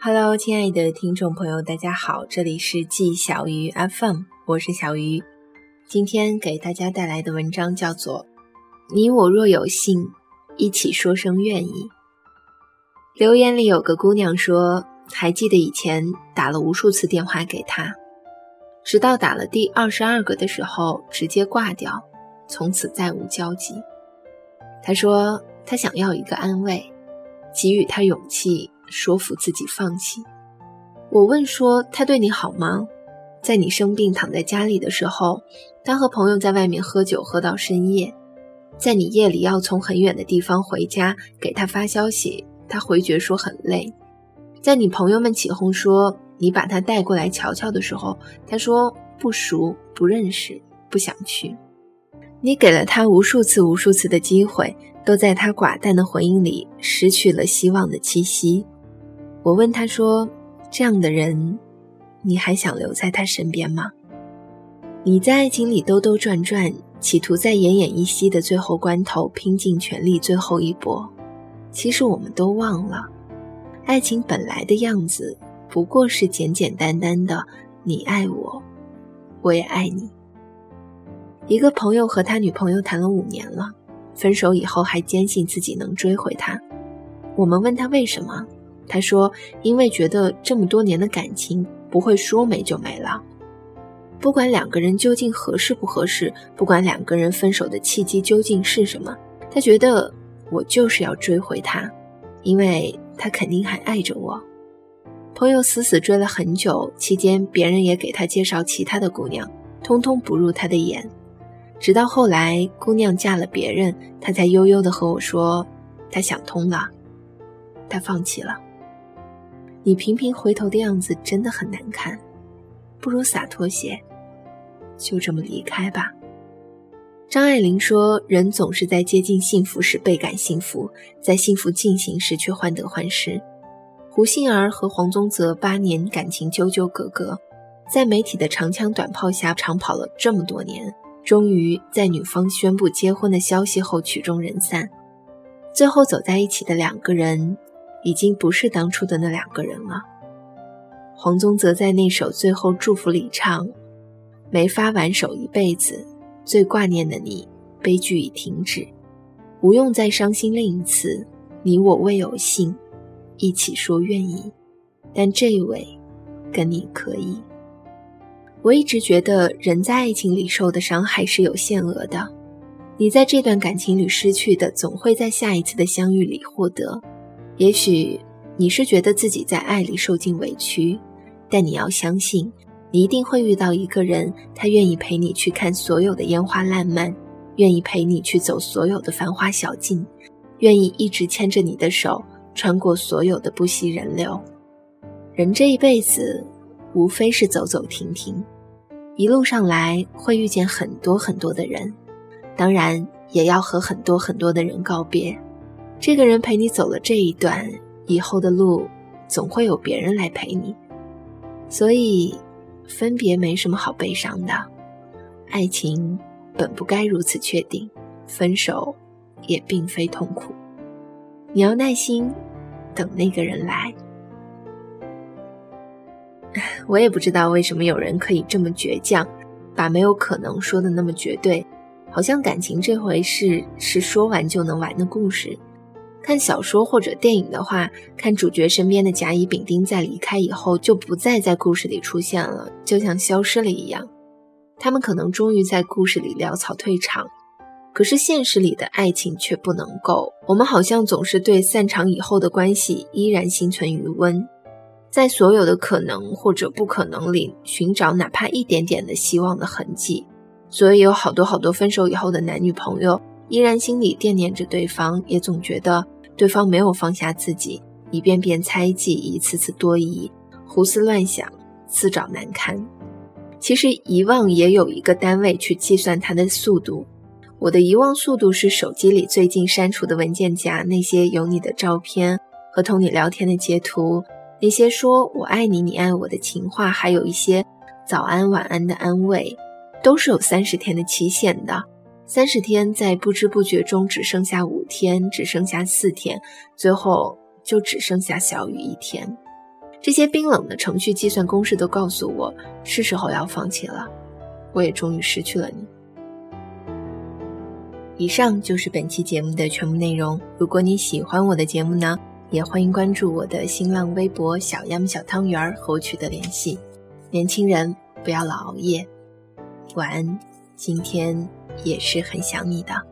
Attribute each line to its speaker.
Speaker 1: Hello，亲爱的听众朋友，大家好，这里是季小鱼 FM，我是小鱼。今天给大家带来的文章叫做《你我若有幸，一起说声愿意》。留言里有个姑娘说，还记得以前打了无数次电话给她，直到打了第二十二个的时候直接挂掉，从此再无交集。她说她想要一个安慰。给予他勇气，说服自己放弃。我问说：“他对你好吗？在你生病躺在家里的时候，他和朋友在外面喝酒喝到深夜，在你夜里要从很远的地方回家给他发消息，他回绝说很累。在你朋友们起哄说你把他带过来瞧瞧的时候，他说不熟不认识，不想去。你给了他无数次无数次的机会。”都在他寡淡的回应里失去了希望的气息。我问他说：“这样的人，你还想留在他身边吗？”你在爱情里兜兜转转，企图在奄奄一息的最后关头拼尽全力最后一搏。其实我们都忘了，爱情本来的样子不过是简简单单的“你爱我，我也爱你”。一个朋友和他女朋友谈了五年了。分手以后还坚信自己能追回她。我们问他为什么，他说：“因为觉得这么多年的感情不会说没就没了。不管两个人究竟合适不合适，不管两个人分手的契机究竟是什么，他觉得我就是要追回他，因为他肯定还爱着我。”朋友死死追了很久，期间别人也给他介绍其他的姑娘，通通不入他的眼。直到后来，姑娘嫁了别人，他才悠悠地和我说：“他想通了，他放弃了。”你频频回头的样子真的很难看，不如洒脱些，就这么离开吧。张爱玲说：“人总是在接近幸福时倍感幸福，在幸福进行时却患得患失。”胡杏儿和黄宗泽八年感情纠纠葛葛，在媒体的长枪短炮下长跑了这么多年。终于在女方宣布结婚的消息后曲终人散，最后走在一起的两个人，已经不是当初的那两个人了。黄宗泽在那首最后祝福里唱：“没法挽手一辈子，最挂念的你，悲剧已停止，不用再伤心另一次。你我未有幸，一起说愿意，但这一位，跟你可以。”我一直觉得，人在爱情里受的伤害是有限额的。你在这段感情里失去的，总会在下一次的相遇里获得。也许你是觉得自己在爱里受尽委屈，但你要相信，你一定会遇到一个人，他愿意陪你去看所有的烟花烂漫，愿意陪你去走所有的繁华小径，愿意一直牵着你的手，穿过所有的不息人流。人这一辈子。无非是走走停停，一路上来会遇见很多很多的人，当然也要和很多很多的人告别。这个人陪你走了这一段，以后的路总会有别人来陪你。所以，分别没什么好悲伤的，爱情本不该如此确定，分手也并非痛苦。你要耐心等那个人来。我也不知道为什么有人可以这么倔强，把没有可能说的那么绝对，好像感情这回事是说完就能完的故事。看小说或者电影的话，看主角身边的甲乙丙丁在离开以后就不再在故事里出现了，就像消失了一样。他们可能终于在故事里潦草退场，可是现实里的爱情却不能够。我们好像总是对散场以后的关系依然心存余温。在所有的可能或者不可能里寻找哪怕一点点的希望的痕迹，所以有好多好多分手以后的男女朋友依然心里惦念着对方，也总觉得对方没有放下自己，一遍遍猜忌，一次次多疑，胡思乱想，自找难堪。其实遗忘也有一个单位去计算它的速度，我的遗忘速度是手机里最近删除的文件夹那些有你的照片和同你聊天的截图。那些说我爱你，你爱我的情话，还有一些早安晚安的安慰，都是有三十天的期限的。三十天在不知不觉中只剩下五天，只剩下四天，最后就只剩下小雨一天。这些冰冷的程序计算公式都告诉我，是时候要放弃了。我也终于失去了你。以上就是本期节目的全部内容。如果你喜欢我的节目呢，也欢迎关注我的新浪微博“小杨小汤圆”和我取得联系。年轻人不要老熬夜，晚安。今天也是很想你的。